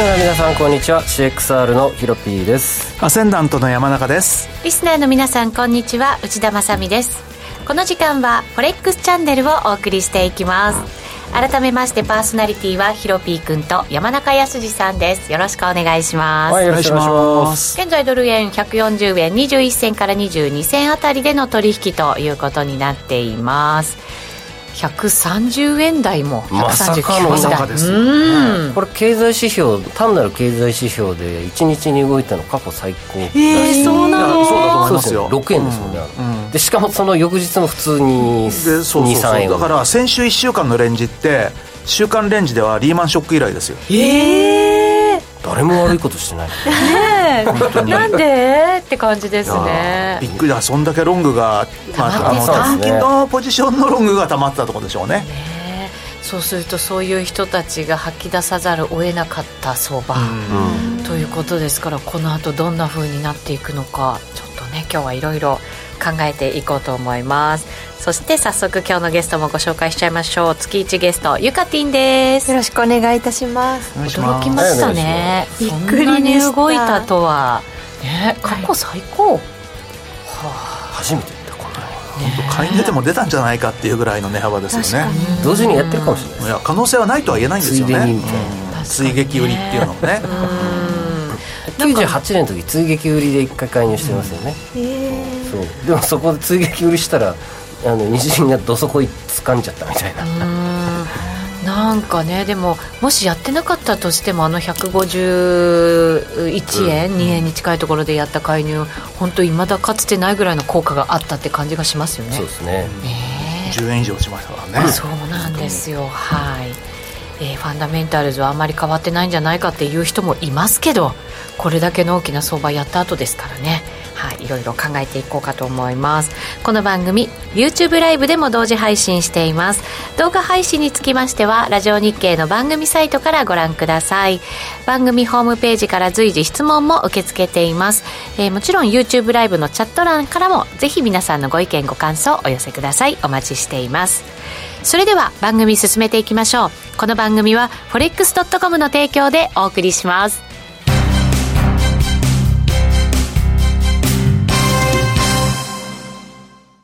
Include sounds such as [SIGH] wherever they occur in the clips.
ナーの皆さんこんにちは。CXR のヒロピーです。アセンダントの山中です。リスナーの皆さんこんにちは。内田まさです。この時間はフォレックスチャンネルをお送りしていきます。改めましてパーソナリティはヒロピー君と山中康さんです。よろしくお願いします。はいよろしくお願いします。現在ドル円140円21銭から22銭あたりでの取引ということになっています130円台もまさかの中です、ね、これ経済指標単なる経済指標で1日に動いたの過去最高。えー、そうなの。そうだと思いますよ。6円ですよね、うん。うん、でしかもその翌日も普通に23円。だから先週1週間のレンジって週間レンジではリーマンショック以来ですよ。ええー誰も悪いことしてない。ねえ。なんで？って感じですね。びっくりだ。そんだけロングが、まあ、あの短期のポジションのロングがたまったところでしょうね。ねそうするとそういう人たちが吐き出さざるを得なかった相場ということですからこの後どんなふうになっていくのかちょっとね今日はいろいろ考えていこうと思いますそして早速今日のゲストもご紹介しちゃいましょう。月一ゲストゆかてぃんです。よろしくお願いいたします。驚きましたね。びっくりに動いたとはね過去最高、はい、はあ。初めて本当買い値でも出たんじゃないかっていうぐらいの値幅ですよね。同時にやってるかもしれない。いや可能性はないとは言えないんですよね、うん、追撃売りっていうのもね。98年の時追撃売りで一回介入してますよね、うん、そう。でもそこで追撃売りしたらあの日銀がどそこい掴んじゃったみたいな。なんかねでももしやってなかったとしてもあの151円、うん、2円に近いところでやった介入本当いまだかつてないぐらいの効果があったって感じがしますよね。そうですね。ね10円以上しましたからね。そうなんですよ。はい、えー、ファンダメンタルズはあまり変わってないんじゃないかっていう人もいますけどこれだけの大きな相場やった後ですからねはい、いろいろ考えていこうかと思います。この番組 YouTube ライブでも同時配信しています。動画配信につきましてはラジオ日経の番組サイトからご覧ください。番組ホームページから随時質問も受け付けています、えー、もちろん YouTube ライブのチャット欄からもぜひ皆さんのご意見ご感想をお寄せください。お待ちしています。それでは番組進めていきましょう。この番組は forex.com の提供でお送りします。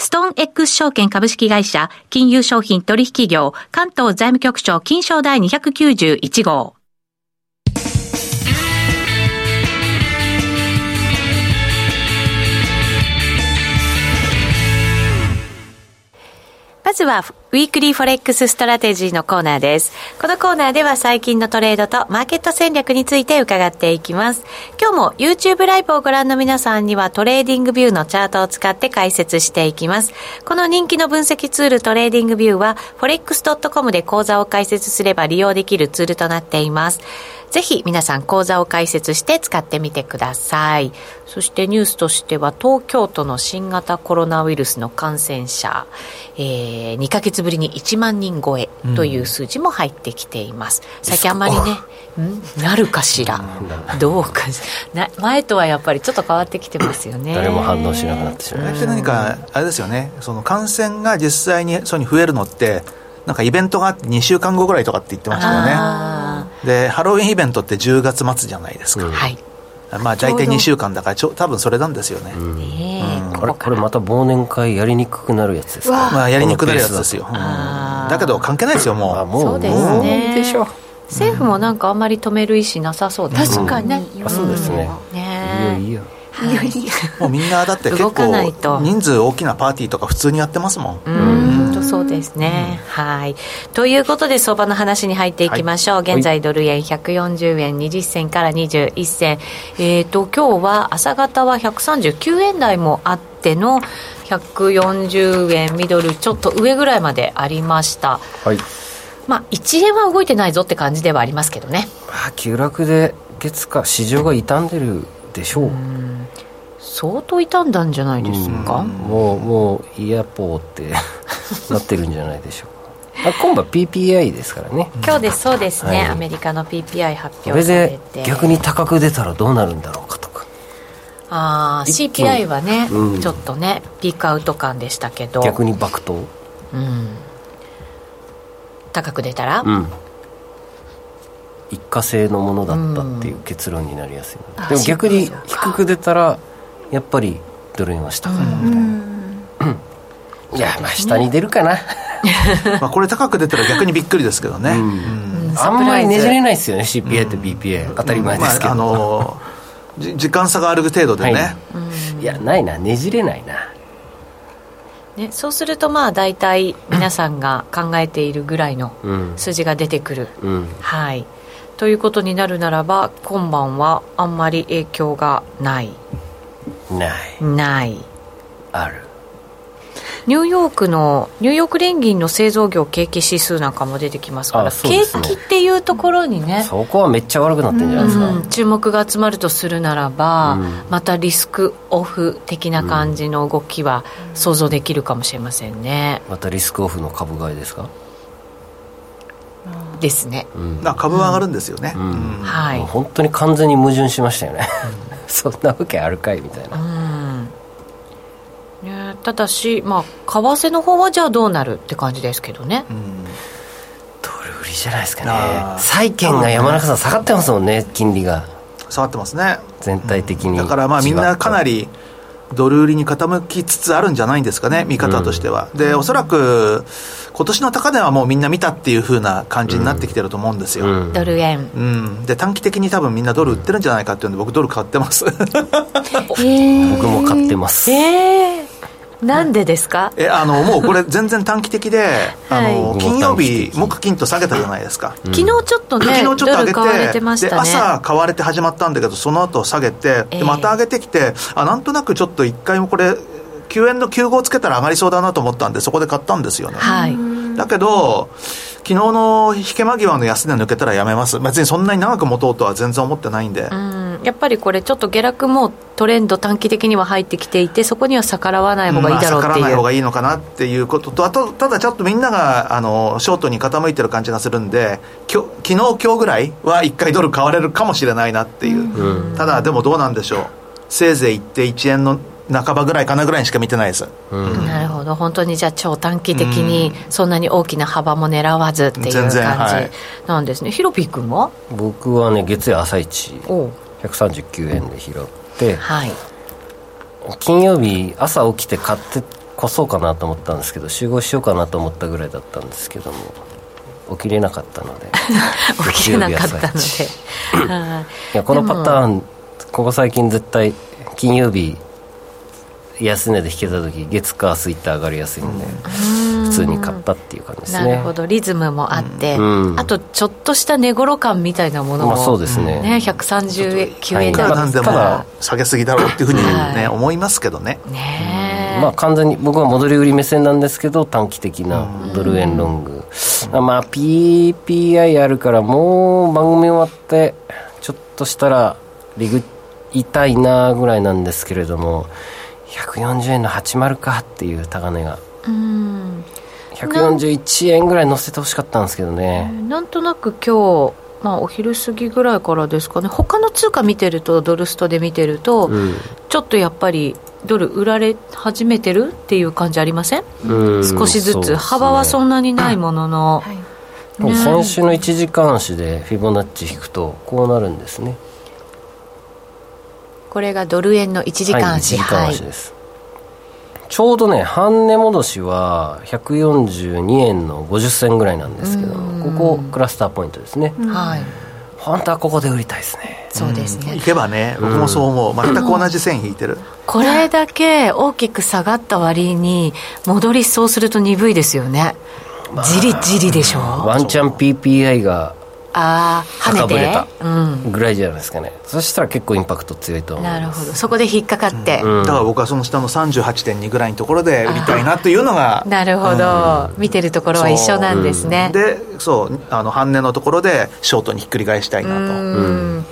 ストーン X 証券株式会社、金融商品取引業、関東財務局長金賞第291号。まずは、 Weekly Forex Strategy のコーナーです。このコーナーでは最近のトレードとマーケット戦略について伺っていきます。今日も YouTube ライブをご覧の皆さんにはトレーディングビューのチャートを使って解説していきます。この人気の分析ツールトレーディングビューは forex.com で口座を開設すれば利用できるツールとなっています。ぜひ皆さん口座を開設して使ってみてください。そしてニュースとしては東京都の新型コロナウイルスの感染者、えー、2ヶ月ぶりに1万人超えという数字も入ってきています。うん、最近あんまりね、ん？なるかしら、どうかな前とはやっぱりちょっと変わってきてますよね。誰も反応しなくなってしまいました。何かあれですよね、その感染が実際にそうに増えるのって。なんかイベントがあって2週間後ぐらいとかって言ってましたよね。でハロウィンイベントって10月末じゃないですか、はいまあ大体2週間だからちょ多分それなんですよね、これこれまた忘年会やりにくくなるやつですか？まあやりにくくなるやつですよ、うん、だけど関係ないですよもう。あもうそうですね。でしょ政府もなんかあんまり止める意思なさそう。です確かにね、そうですね。ねいいよいいよ。いやい。やもうみんなだって結構人数大きなパーティーとか普通にやってますもん。うん。とそうですね、うん、はい。ということで相場の話に入っていきましょう、はい、現在ドル円140円20銭から21銭。えっ、ー、と今日は朝方は139円台もあっての140円ミドルちょっと上ぐらいまでありました。はい。まあ1円は動いてないぞって感じではありますけどね。まあ急落で月か市場が傷んでるでしょう相当傷んだんじゃないですか？もうもうイヤポーって [LAUGHS] なってるんじゃないでしょうか。あ今度は PPI ですからね。今日ですそうですね、はい、アメリカの PPI 発表されて。これで逆に高く出たらどうなるんだろうかとか。ああ CPI はね、うん、ちょっとねピークアウト感でしたけど。逆に爆投うん。高く出たら、うん。一過性のものだったっていう結論になりやすい、うん、でも逆に低く出たらやっぱりドル円は下か。なみたいな、うん、[CLEARS THROAT] いやまあ下に出るかな。[LAUGHS] まあこれ高く出たら逆にびっくりですけどね、あんまりねじれないですよね CPI と BPA、当たり前ですけど、まあ、あのー、時間差がある程度でね、はい、いやないな。ねじれないな。ね、そうするとまあ大体皆さんが考えているぐらいの数字が出てくる、うん、はい。ということになるならば今晩はあんまり影響がないない。ない。ある。ニューヨークのニューヨーク連銀の製造業景気指数なんかも出てきますから、ね、景気っていうところにねそこはめっちゃ悪くなってるんじゃないですか、うん、注目が集まるとするならば、うん、またリスクオフ的な感じの動きは想像できるかもしれませんね、またリスクオフの株買いですか？ですね、うん、株は上がるんですよね、うん。はい。本当に完全に矛盾しましたよねそんなわけあるかいみたいな、うん。ね、ただし、まあ、為替の方はじゃあどうなるって感じですけどね、ドル売りじゃないですかね。債券が山中さん下がってますもんね金利が。下がってますね。全体的に、だからまあみんなかなりドル売りに傾きつつあるんじゃないんですかね、見方としては。うん、で、おそらく、今年の高値はもうみんな見たっていうふうな感じになってきてると思うんですよ。うん、ドル円。うん。で、短期的に多分みんなドル売ってるんじゃないかっていうんで、僕ドル買ってます。[LAUGHS] 僕も買ってます。えーなんでですか？えあのもうこれ全然短期的で、あの金曜日木金と下げたじゃないですか、昨日ちょっとね昨日ちょっと上げて、ね、で朝買われて始まったんだけどその後下げてでまた上げてきて、あなんとなくちょっと一回もこれ9円の9号つけたら上がりそうだなと思ったんでそこで買ったんですよね、はい、だけど昨日の引け間際の安値抜けたらやめます。別にそんなに長く持とうとは全然思ってないんで、うんやっぱりこれちょっと下落もトレンド短期的には入ってきていてそこには逆らわない方がいいだろうっていう、まあ、逆らわない方がいいのかなっていうこととあとただちょっとみんながあのショートに傾いてる感じがするんで昨日今日ぐらいは1回ドル買われるかもしれないなっていう、うん、ただでもどうなんでしょう。せいぜい行って1円の半ばぐらいかなぐらいしか見てないです、うん、なるほど。本当にじゃあ超短期的にそんなに大きな幅も狙わずっていう感じなんですね、はい、ヒロピー君は？僕はね月曜朝一139円で拾って、はい、金曜日朝起きて買ってこそうかなと思ったんですけど集合しようかなと思ったぐらいだったんですけども起きれなかったので。起きれなかったので。[LAUGHS] [LAUGHS] い。やこのパターンここ最近絶対金曜日安値で引けた時月火水って上がりやすいんで、普通に買ったっていう感じですね。なるほど。リズムもあって、うん、あとちょっとした値頃感みたいなものも、まあ、そうですね。ね139円台なんでも下げすぎだろうっていうふうにね、はい、思いますけどね。ねまあ完全に僕は戻り売り目線なんですけど短期的なドル円ロング。まあ PPI あるからもう番組終わってちょっとしたらリグ痛いなぐらいなんですけれども140円の80かっていう高値が。うん141円ぐらい乗せてほしかったんですけどね。なんとなく今日まあ、お昼過ぎぐらいからですかね。他の通貨見てるとドルストで見てると、うん、ちょっとやっぱりドル売られ始めてるっていう感じありません？少しずつ、ね、幅はそんなにないものの、はい。ね、先週の1時間足でフィボナッチ引くとこうなるんですね。これがドル円の1時間足、はい、1時間足です、はい、ちょうどね半値戻しは142円の50銭ぐらいなんですけどここクラスターポイントですね、はい。本当はここで売りたいですね。そうですね、行けばね僕もそう思う、全く同じ線引いてる、これだけ大きく下がった割に戻りそうすると鈍いですよね、じりじりでしょ。ワンチャン PPI がああ跳ねてた。ぐらいじゃないですかね、うん、そしたら結構インパクト強いと思うなるほど。そこで引っかかって、うん、だから僕はその下の38.2ぐらいのところで売りたいなというのが [LAUGHS] なるほど、うん、見てるところは一緒なんですね。でそうあの半値のところでショートにひっくり返したいなと。うん。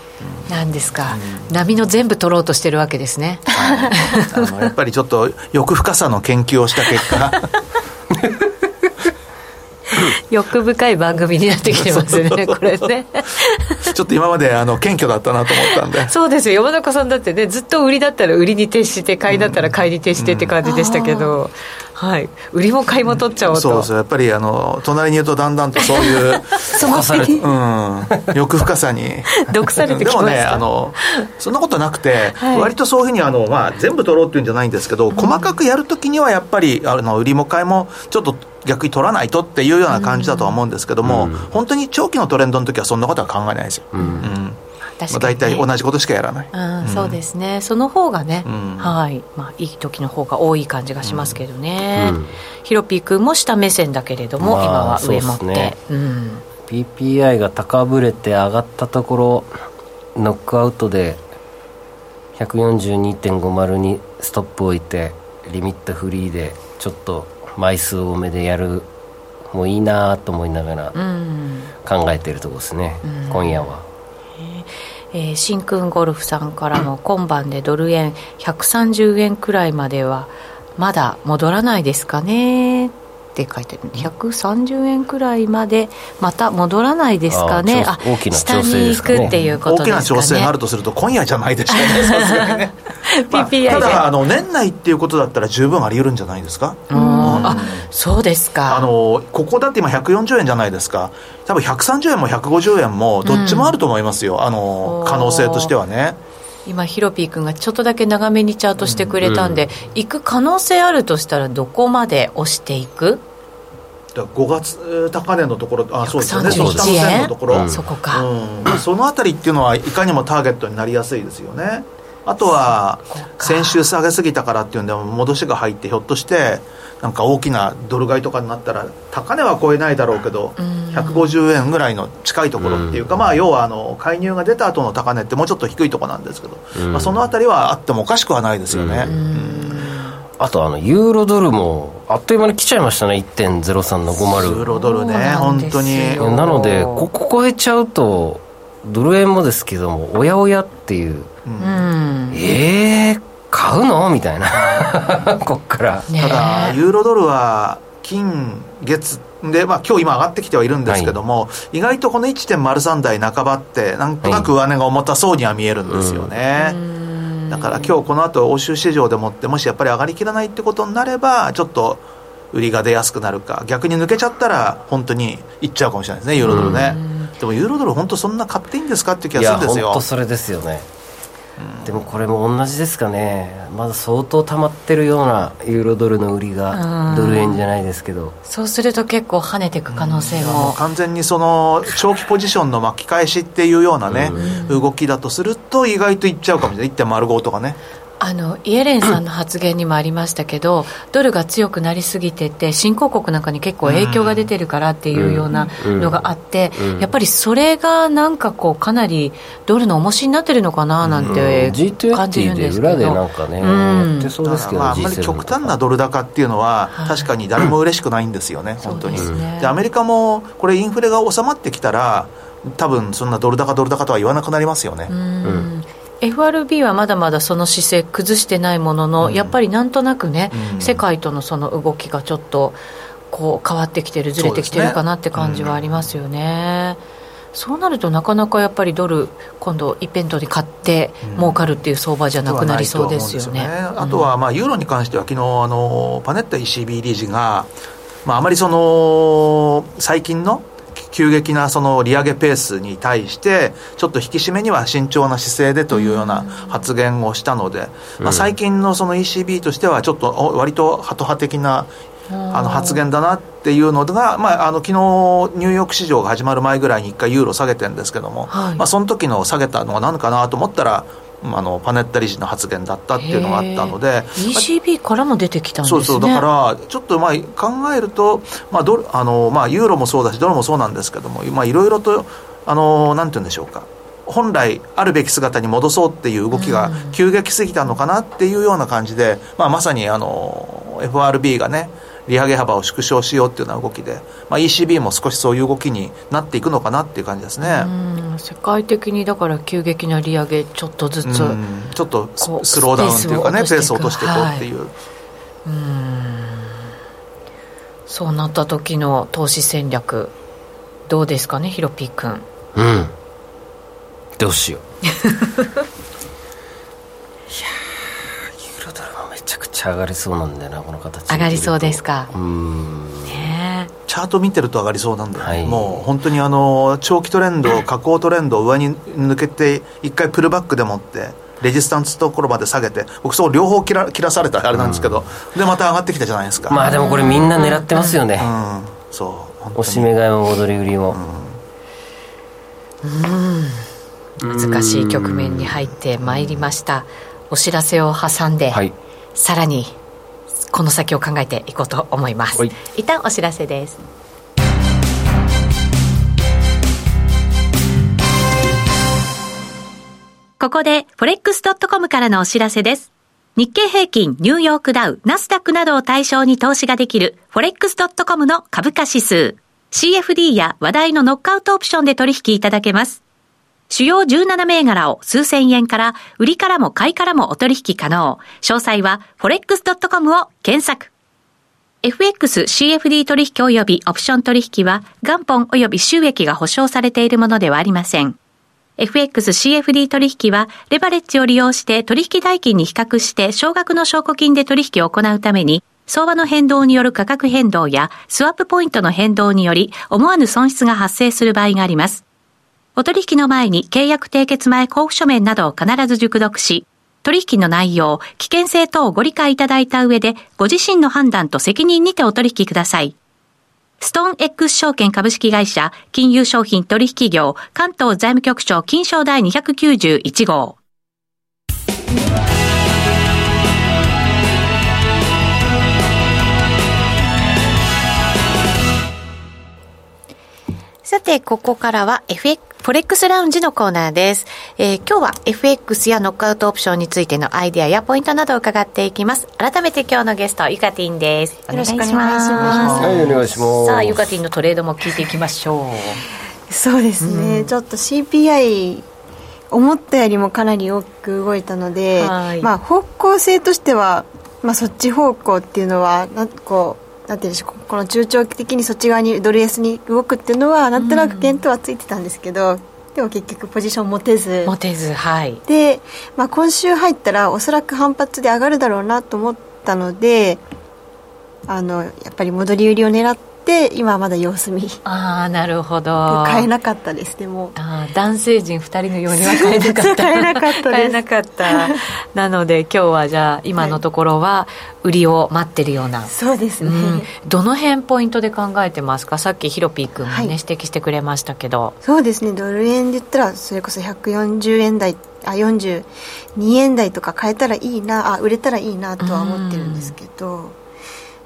なんですか、波の全部取ろうとしてるわけですね、はい、あのやっぱりちょっと欲深さの研究をした結果 [LAUGHS] 欲深い番組になってきてますね [LAUGHS] これね。ちょっと今まであの謙虚だったなと思ったんでそうですよ。山中さんだってねずっと売りだったら売りに徹して買いだったら買いに徹してって感じでしたけど、うんはい、売りも買いも取っちゃおうと。そうそうやっぱりあの隣にいるとだんだんとそういう [LAUGHS] そのうん、欲深さに。毒されてきましたでもねあのそんなことなくて、はい、割とそういうふうにあの、まあ、全部取ろうっていうんじゃないんですけど、細かくやるときにはやっぱりあの売りも買いもちょっと逆に取らないとっていうような感じだとは思うんですけども、うん、本当に長期のトレンドの時はそんなことは考えないですよ、うん、うん確かに、ね、大体同じことしかやらない、うん、そうですね。その方がね、うん、はい。まあいい時の方が多い感じがしますけどね、うん、ヒロピー君も下目線だけれども、まあ、今は上持って、ね。うん、PPI が高ぶれて上がったところノックアウトで142.50にストップ置いてリミットフリーでちょっと枚数多めでやるもういいなと思いながら考えてるとこですね、今夜は。えー、新君ゴルフさんからも今晩でドル円130円くらいまではまだ戻らないですかねって書いてある。130円くらいまでまた戻らないですかね。あ大きな調整ですか、ね、下に行くっていうことですか、ね、大きな調整があるとすると今夜じゃないでしょうね。ね、[LAUGHS] まあ、ただあの年内っていうことだったら十分あり得るんじゃないですか、うん、あそうですか。あのここだって今140円じゃないですか。多分130円も150円もどっちもあると思いますよ、うん、あの可能性としてはね。今ヒロピー君がちょっとだけ長めにチャートしてくれたんで、うん。うん、行く可能性あるとしたらどこまで押していく？5月高値のところあそうですよね。その下のところ、うん、そこか、うん、そのあたりっていうのはいかにもターゲットになりやすいですよね。あとは先週下げすぎたからっていうんで戻しが入ってひょっとしてなんか大きなドル買いとかになったら高値は超えないだろうけど、150円ぐらいの近いところっていうか、まあ要はあの介入が出た後の高値ってもうちょっと低いところなんですけど、まあ、そのあたりはあってもおかしくはないですよね。あとあのユーロドルもあっという間に来ちゃいましたね。1.03の50ユーロドルね本当に。なのでここ超えちゃうとドル円もですけどもおやおやっていう、うん、ええー、買うの？みたいな。[LAUGHS] こっから、ただユーロドルは金月で、まあ、今日今上がってきてはいるんですけども、はい、意外とこの1.03台半ばってなんとなく上値が重たそうには見えるんですよね、はい。だから今日この後欧州市場でもってもしやっぱり上がりきらないってことになればちょっと売りが出やすくなるか逆に抜けちゃったら本当にいっちゃうかもしれないですねユーロドルね。でもユーロドル本当そんな買っていいんですかって気がするんですよ。本当それですよねでもこれも同じですかね。まだ相当溜まってるようなユーロドルの売りがドル円じゃないですけど。そうすると結構跳ねていく可能性も完全にその長期ポジションの巻き返しっていうようなね動きだとすると意外といっちゃうかもしれない。1.05とかねあのイエレンさんの発言にもありましたけど、ドルが強くなりすぎてて、新興国なんかに結構影響が出てるからっていうようなのがあって、やっぱりそれがなんかこう、かなりドルの重しになってるのかななんて感じるんですけど、裏でなんかね、やってそうですけど、あ、んまり極端なドル高っていうのは、確かに誰も嬉しくないんですよね、本当に。でアメリカもこれ、インフレが収まってきたら、多分そんなドル高、ドル高とは言わなくなりますよね。うん FRB はまだまだその姿勢崩してないものの、うん、やっぱりなんとなくね、うん、世界とのその動きがちょっとこう変わってきてるずれてきてるかなって感じはありますよね。そうなるとなかなかやっぱりドル今度一辺倒に買って儲かるっていう相場じゃなくなりそうですよね。ね。あとはまあユーロに関しては昨日あのパネッタ ECB 理事がまああまりその最近の急激なその利上げペースに対して、ちょっと引き締めには慎重な姿勢でというような発言をしたので、まあ、最近のその ECB としては、ちょっと割とハト派的なあの発言だなっていうのが、まあ、あの昨日ニューヨーク市場が始まる前ぐらいに1回ユーロ下げてるんですけども、はい、まあ、その時の下げたのは何かなと思ったらあのパネッタ理事の発言だったっていうのがあったので ECB からも出てきたんですね。そうそうだからちょっとまあ考えると、まあドあのまあ、ユーロもそうだしドルもそうなんですけどもいろいろとあのなんて言うんでしょうか。本来あるべき姿に戻そうっていう動きが急激すぎたのかなっていうような感じで、まあ、まさにあの FRB がね利上げ幅を縮小しようっていうような動きで、まあ、ECB も少しそういう動きになっていくのかなっていう感じですね。世界的にだから急激な利上げちょっとずつちょっとスローダウンっていうかねペースを落としていこうっていう、はい、うん。そうなった時の投資戦略どうですかねヒロピー君。うん。どうしよう。い [LAUGHS] やちゃ上がりそうなんだよなこの形。上がりそうですか？うん。ねチャート見てると上がりそうなんだよ、はい、もう本当にあの長期トレンド [LAUGHS] 下降トレンドを上に抜けて一回プルバックでもってレジスタンスところまで下げて僕そう両方切ら切らされたあれなんですけど、うん、でまた上がってきたじゃないですか。まあでもこれみんな狙ってますよね、うん、そうおしめ買いも戻り売りも。うん。難しい局面に入ってまいりました。お知らせを挟んで、はいさらにこの先を考えていこうと思います。一旦お知らせです。ここで forex.com からのお知らせです。日経平均、ニューヨークダウ、ナスダックなどを対象に投資ができる forex.com の株価指数。CFD や話題のノックアウトオプションで取引いただけます。主要17銘柄を数千円から、売りからも買いからもお取引可能。詳細は forex.com を検索。FX CFD 取引及びオプション取引は元本及び収益が保証されているものではありません。FX CFD 取引はレバレッジを利用して取引代金に比較して少額の証拠金で取引を行うために相場の変動による価格変動やスワップポイントの変動により思わぬ損失が発生する場合があります。お取引の前に契約締結前交付書面などを必ず熟読し、取引の内容、危険性等をご理解いただいた上で、ご自身の判断と責任にてお取引ください。ストーン X 証券株式会社、金融商品取引業、関東財務局長金賞第291号。さて、ここからは FX フォレックスラウンジのコーナーです。えー、今日は FX やノックアウトオプションについてのアイデアやポイントなどを伺っていきます。改めて今日のゲスト、ゆかてぃんです。よろしくお願いします。はい、お願いします。さあ、ゆかてぃんのトレードも聞いていきましょう。そうですね、うん、ちょっと CPI 思ったよりもかなり大きく動いたので、まあ方向性としては、まあ、そっち方向っていうのはなんこうなんていうんでしょうこの中長期的にそっち側にドル安に動くっていうのはなんとなく見当はついてたんですけど、うん、でも結局ポジション持てず。持てずはい。で、まあ、今週入ったらおそらく反発で上がるだろうなと思ったのであのやっぱり戻り売りを狙ってて今はまだ様子見。ああなるほど。買えなかったですでも。あ男性陣2人のようには買えなかった。買えなかった買えなかった。なので今日はじゃあ今のところは売りを待ってるような、はい、そうですね、うん、どの辺ポイントで考えてますか？さっきヒロピー君もね、はい、指摘してくれましたけど。そうですね。ドル円で言ったらそれこそ140円台あ42円台とか買えたらいいなあ売れたらいいなとは思ってるんですけど、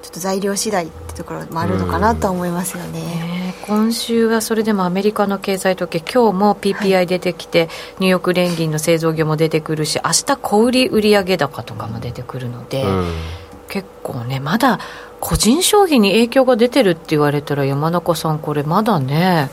ちょっと材料次第ってところもあるのかなと思いますよね、今週はそれでもアメリカの経済統計今日も PPI 出てきて、はい、ニューヨーク連銀の製造業も出てくるし明日小売売上高とかも出てくるので、結構ねまだ個人消費に影響が出てるって言われたら山中さんこれまだね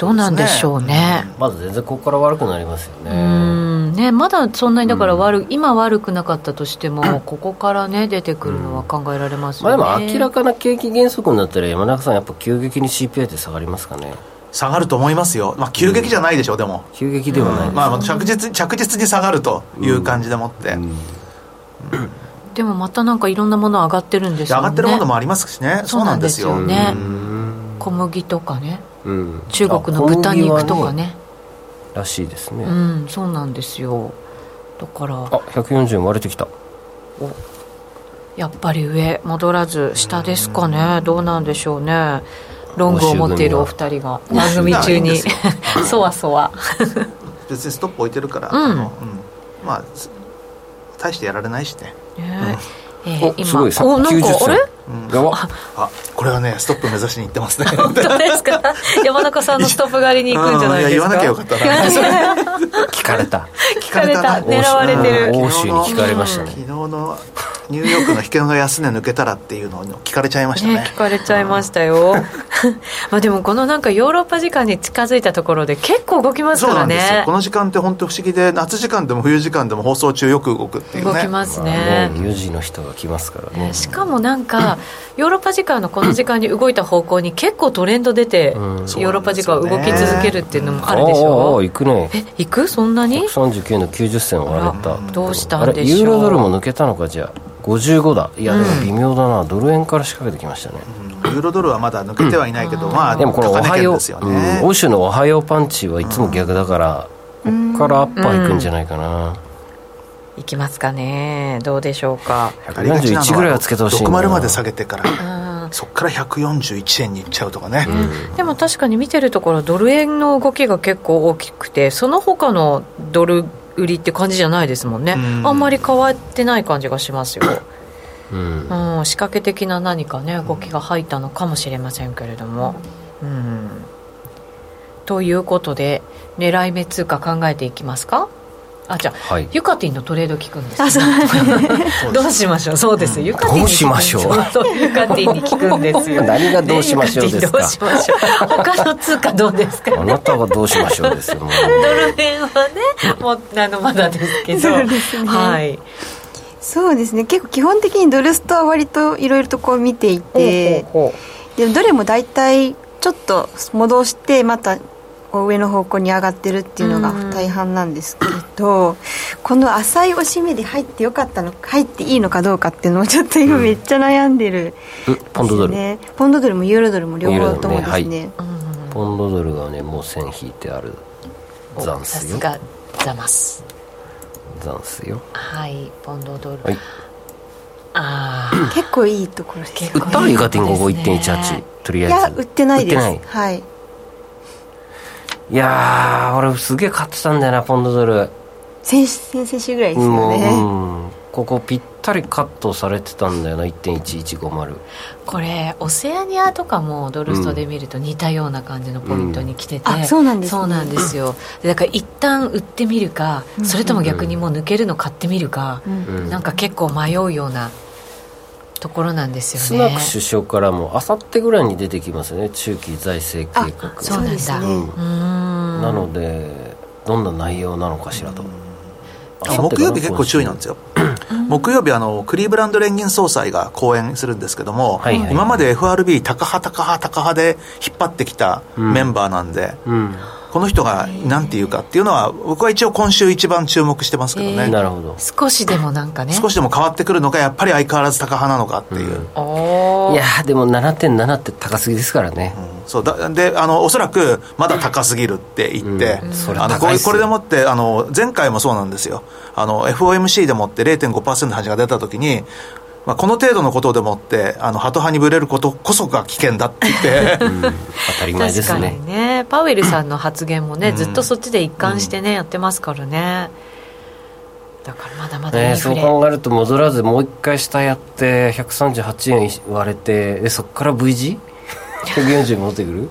どうなんでしょうね、まだ全然ここから悪くなりますよね。ねまだそんなにだから悪、うん、今悪くなかったとしても、ここからね出てくるのは考えられますよね、まあ、でも明らかな景気減速になったら山中さんやっぱ急激に CPI って下がりますかね。下がると思いますよ、まあ、急激じゃないでしょう、でも。急激ではない、うん、まあ、着実着実に下がるという感じでもって、でもまたなんかいろんなもの上がってるんですよね。上がってるものもありますしね。そうなんですよね小麦とかね。うん、中国の豚肉とかね、ね、らしいですね。うんそうなんですよ。だから。あ140円割れてきた。やっぱり上戻らず下ですかね。どうなんでしょうね。ロングを持っているお二人が。番組中に。[LAUGHS] そわそわ。別にストップ置いてるから、うん、うん、まあ大してやられないしね、ねえー、今。すごいおなんかあれ、うん、あこれはねストップ目指しに行ってますね。本当ですか？[LAUGHS] 山中さんのストップ狩りに行くんじゃないですか、言わなきゃよかったな。聞かれた。聞かれた。狙われてる。欧州に聞かれましたね。昨日のニューヨークの引けの安値抜けたらっていうのを聞かれちゃいましたね、ね、聞かれちゃいましたよ。[LAUGHS] まあでもこのなんかヨーロッパ時間に近づいたところで結構動きますからね。この時間って本当不思議で夏時間でも冬時間でも放送中よく動くっていうね。動きますね、まあ、4時の人が来ますからね。しかもなんかヨーロッパ時間のこの時間に動いた方向に結構トレンド出て、うん、ヨーロッパ時間動き続けるっていうのもあるでしょ。う、行くね。え行く？そんなに？139の90銭割れた。どうしたんでしょう。ユーロドルも抜けたのかじゃあ55だ。いやでも微妙だな、うん、ドル円から仕掛けてきましたね、うん、ユーロドルはまだ抜けてはいないけど、うん、まあでもこのおはよう、ね、欧州のおはようパンチはいつも逆だから、ここからアッパーいくんじゃないかな、いきますかね。どうでしょうか。141ぐらいはつけてほしいな。60まで下げてからそこから141円にいっちゃうとかね、うん、でも確かに見てるところドル円の動きが結構大きくてその他のドル売りって感じじゃないですもんね、うん、あんまり変わってない感じがしますよ、うん、うん、仕掛け的な何かね動きが入ったのかもしれませんけれども、うん、ということで狙い目通貨考えていきますか？あじゃあ、はい、ユカティンのトレード聞くんです、ね、[LAUGHS] どうしましょう？そうです、ユカティンどうしましょう？ユカティンに聞くんですよ。[LAUGHS] 何がどうしましょうですか、どうしましょう？他の通貨どうですか、あなたがどうしましょうですよドル円はねもうあのまだですけど。そうですね。はい。そうですね。結構基本的にドルストは割といろいろとこう見ていてでどれも大体ちょっと戻してまた上の方向に上がってるっていうのが大半なんですけど、この浅い押し目で入ってよかったの入っていいのかどうかっていうのをちょっと今めっちゃ悩んでる、うん、ポンドドル？ポンドドルもユーロドルも両方ともですね、ねはい、ポンドドルがねもう線引いてある。ザンスよ。がザマス。ザンスよ。はいポンドドル、はい。ああ結構いいところ結構売ったイガティンこ1.18とりあえず。いや売ってないです。はい。いや俺すげえ買ってたんだよなポンドドル先先々週ぐらいですよね、うん、ここぴったりカットされてたんだよな1.1150これオセアニアとかもドルストで見ると似たような感じのポイントに来てて、うん、そうなんです、ね、そうなんですよ。だから一旦売ってみるか、それとも逆にもう抜けるの買ってみるか、うん、なんか結構迷うようなところなんですよね。スナク首相からもあさってぐらいに出てきますね中期財政計画そうなんだ、うん、なのでどんな内容なのかしらと、木曜日結構注意なんですよ。木曜日あのクリーブランド連銀総裁が講演するんですけども、はいはい、今まで FRB 高派高派高派で引っ張ってきたメンバーなんで、うん。うんこの人が何て言うかっていうのは僕は一応今週一番注目してますけどね、えー、なるほど。少しでもなんかね。少しでも変わってくるのかやっぱり相変わらず高派なのかっていう、うん、いやでも7.7って高すぎですからね、うん、そうだであのおそらくまだ高すぎるって言って、うん、あのこれでもってあの前回もそうなんですよ。あの FOMC でもって0.5%の話が出た時にまあ、この程度のことでもってあのハト派にぶれることこそが危険だって言って。うん、当たり前ですね。ね。パウエルさんの発言もね、うん、ずっとそっちで一貫してね、うん、やってますからね。だからまだまだね、そう考えると戻らずもう一回下やって138円割れてえそこから V 字140戻ってくる？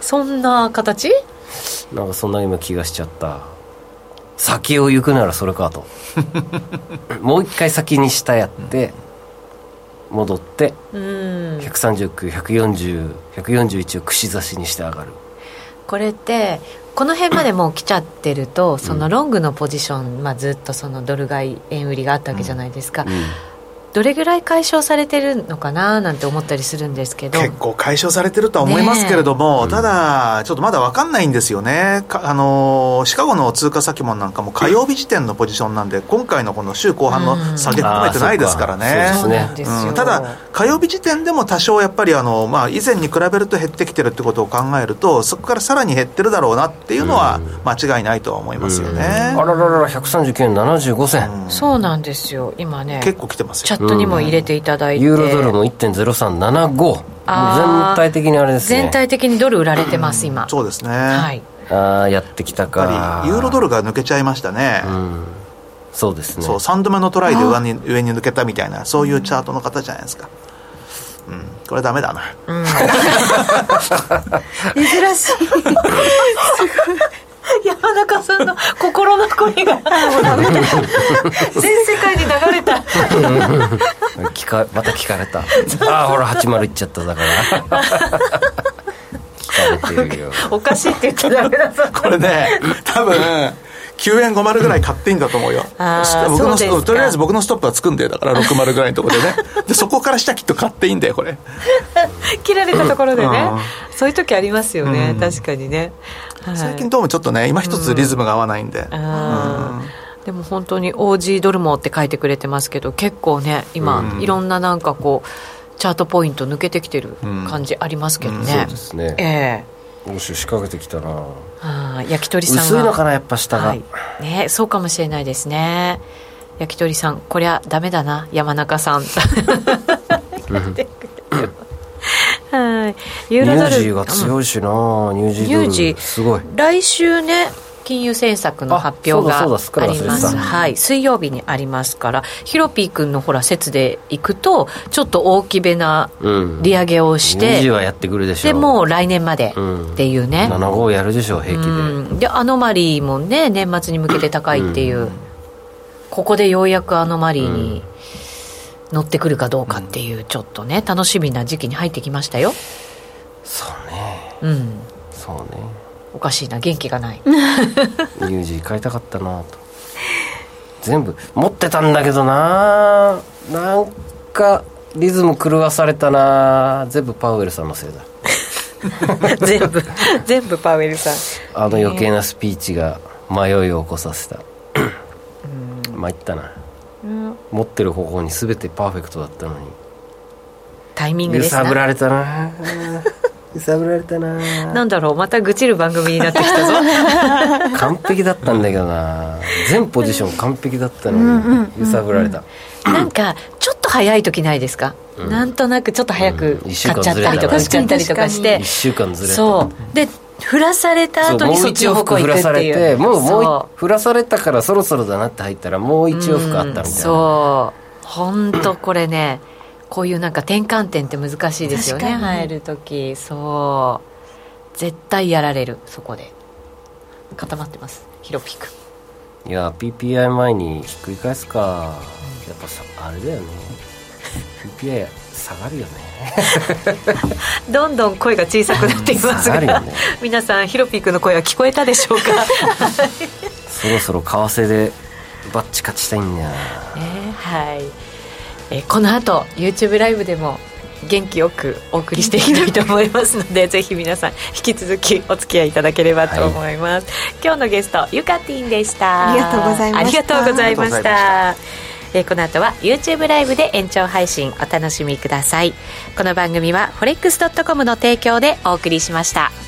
そんな形？なんかそんな今気がしちゃった。先を行くならそれかと。[LAUGHS] もう一回先に下やって、戻って13914041を串刺しにして上がる。これってこの辺までもう来ちゃってるとそのロングのポジション、まあ、ずっとそのドル買い円売りがあったわけじゃないですか、うんうんどれぐらい解消されてるのかななんて思ったりするんですけど。結構解消されてるとは思いますけれども、ね、ただ、ちょっとまだ分かんないんですよね、あのシカゴの通貨先物なんかも火曜日時点のポジションなんで、今回のこの週後半の下げ含めてないですからね、うん、ただ、火曜日時点でも多少やっぱりあの、まあ、以前に比べると減ってきてるってことを考えると、そこからさらに減ってるだろうなっていうのは、間違いないとは思いますよね。あららら、139円75銭、そうなんですよ、今ね、結構来てますよ。トにも入れていただいて、ユーロドルも1.0375全体的にあれですね。全体的にドル売られてます、今。そうですね。はい。ああやってきたか。ユーロドルが抜けちゃいましたね、うん、そうですね。そう3度目のトライで上に上に抜けたみたいなそういうチャートの方じゃないですか。うん。これダメだな、うん、[LAUGHS] 珍しいすごい山中さんの心の声が。[LAUGHS] 全世界に流れた。聞かまた聞かれた。ああほら80いっちゃっただから。聞かれてるよ。おかしいって言っちゃダメだぞ。これね多分9円50ぐらい買っていいんだと思うよ。僕のとりあえず僕のストップはつくんだよだから60ぐらいのところでね。でそこから下きっと買っていいんだよこれ。[LAUGHS] 切られたところでね、そういう時ありますよね、うん、確かにね、はい、最近どうもちょっとね今一つリズムが合わないんで、うん、でも本当に OG ドルモって書いてくれてますけど結構ね今、いろんななんかこうチャートポイント抜けてきてる感じありますけどね、そうですね。ええ。ー欧州仕掛けてきたなあ焼き鳥さんは薄いのかなやっぱ下が、はい、ねそうかもしれないですね。焼き鳥さんこりゃダメだな山中さん [LAUGHS] はい。ユーロドル。ニュージーが強いしな、うん、ニュージードル。すごい。来週ね金融政策の発表があります。はい。水曜日にありますからヒロピー君のほら説でいくとちょっと大きめな利上げをして、うん、はやってくるでしょでもう来年までっていうね、うん、7号やるでしょう平気で、うん、でアノマリーもね年末に向けて高いっていう、うん、ここでようやくアノマリーに乗ってくるかどうかっていうちょっとね楽しみな時期に入ってきましたよ。そうね。うん。そうね。おかしいな元気がない。[LAUGHS] ニュージー買いたかったなと。全部持ってたんだけどななんかリズム狂わされたな全部パウエルさんのせいだ。[LAUGHS] 全部全部パウエルさん。あの余計なスピーチが迷いを起こさせた。参ったな、うん、持ってる方向に全てパーフェクトだったのに。タイミングです揺さぶられたな。[LAUGHS] 揺さぶられたな。なんだろうまた愚痴る番組になってきたぞ。[LAUGHS] 完璧だったんだけどな。全ポジション完璧だったのに揺さぶられた、なんかちょっと早い時ないですか、うん、なんとなくちょっと早く買っちゃったりとか。売っちゃったりとかして。1週間ずれた。そう。で振らされた後にそっち方向行くっていう。もうもう振らされたからそろそろだなって入ったらもう一往復あったみたいな、そう。本当これねこういうなんか転換点って難しいですよね。入る時そう。絶対やられるそこで。固まってます。ヒロピークいや PPI 前にひっくり返すか。やっぱさあれだよね PPI 下がるよね。[LAUGHS] どんどん声が小さくなっていますが、ね、皆さんヒロピークの声は聞こえたでしょうか？[LAUGHS] そろそろ為替でバッチ勝ちしたいんだよ、えー、はい。えー、この後 YouTube ライブでも元気よくお送りしていきたいと思いますので [LAUGHS] ぜひ皆さん引き続きお付き合いいただければと思います、はい、今日のゲストゆかてぃんでした。ありがとうございました。ありがとうございましたえー、この後は YouTube ライブで延長配信お楽しみください。この番組は forex.com の提供でお送りしました。